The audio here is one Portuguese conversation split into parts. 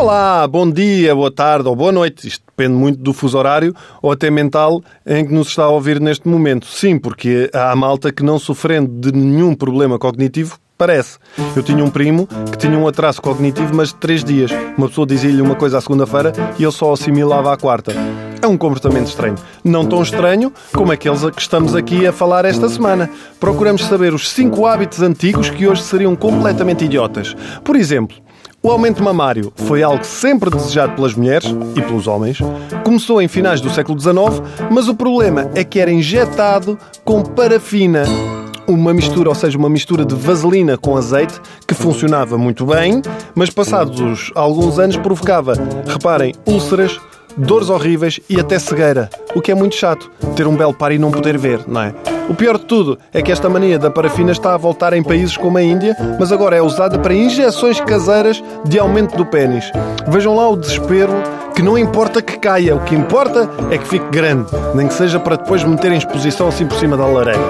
Olá, bom dia, boa tarde ou boa noite. Isto depende muito do fuso horário ou até mental em que nos está a ouvir neste momento. Sim, porque há malta que não sofrendo de nenhum problema cognitivo Parece. Eu tinha um primo que tinha um atraso cognitivo, mas de três dias. Uma pessoa dizia-lhe uma coisa à segunda-feira e ele só assimilava à quarta. É um comportamento estranho. Não tão estranho como aqueles a que estamos aqui a falar esta semana. Procuramos saber os cinco hábitos antigos que hoje seriam completamente idiotas. Por exemplo, o aumento mamário foi algo sempre desejado pelas mulheres e pelos homens. Começou em finais do século XIX, mas o problema é que era injetado com parafina uma mistura, ou seja, uma mistura de vaselina com azeite que funcionava muito bem, mas passados alguns anos provocava, reparem, úlceras, dores horríveis e até cegueira. O que é muito chato, ter um belo par e não poder ver, não é? O pior de tudo é que esta mania da parafina está a voltar em países como a Índia, mas agora é usada para injeções caseiras de aumento do pênis. Vejam lá o desespero que não importa que caia, o que importa é que fique grande, nem que seja para depois meter em exposição assim por cima da lareira.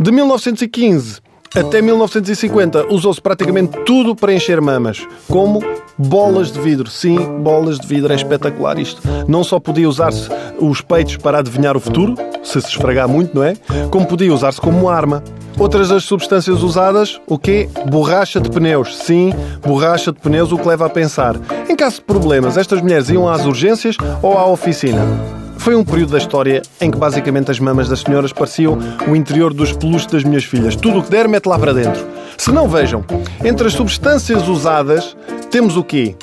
De 1915 até 1950 usou-se praticamente tudo para encher mamas, como bolas de vidro. Sim, bolas de vidro é espetacular isto. Não só podia usar-se os peitos para adivinhar o futuro, se se esfregar muito, não é? Como podia usar-se como arma. Outras das substâncias usadas, o quê? Borracha de pneus. Sim, borracha de pneus, o que leva a pensar. Em caso de problemas, estas mulheres iam às urgências ou à oficina? Foi um período da história em que basicamente as mamas das senhoras pareciam o interior dos peluches das minhas filhas. Tudo o que der, mete lá para dentro. Se não, vejam, entre as substâncias usadas temos o quê?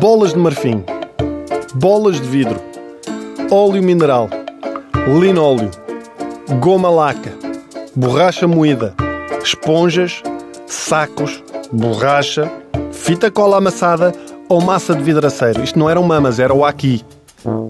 Bolas de marfim, bolas de vidro, óleo mineral, linóleo, goma laca, borracha moída, esponjas, sacos, borracha, fita cola amassada ou massa de vidraceiro. Isto não eram mamas, era o aqui.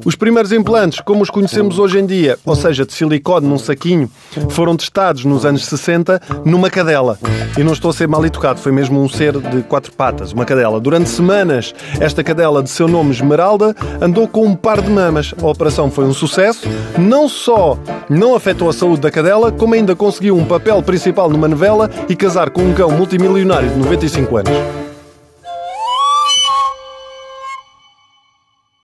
Os primeiros implantes, como os conhecemos hoje em dia, ou seja, de silicone num saquinho, foram testados nos anos 60 numa cadela. E não estou a ser mal educado, foi mesmo um ser de quatro patas, uma cadela. Durante semanas, esta cadela, de seu nome Esmeralda, andou com um par de mamas. A operação foi um sucesso. Não só não afetou a saúde da cadela, como ainda conseguiu um papel principal numa novela e casar com um cão multimilionário de 95 anos.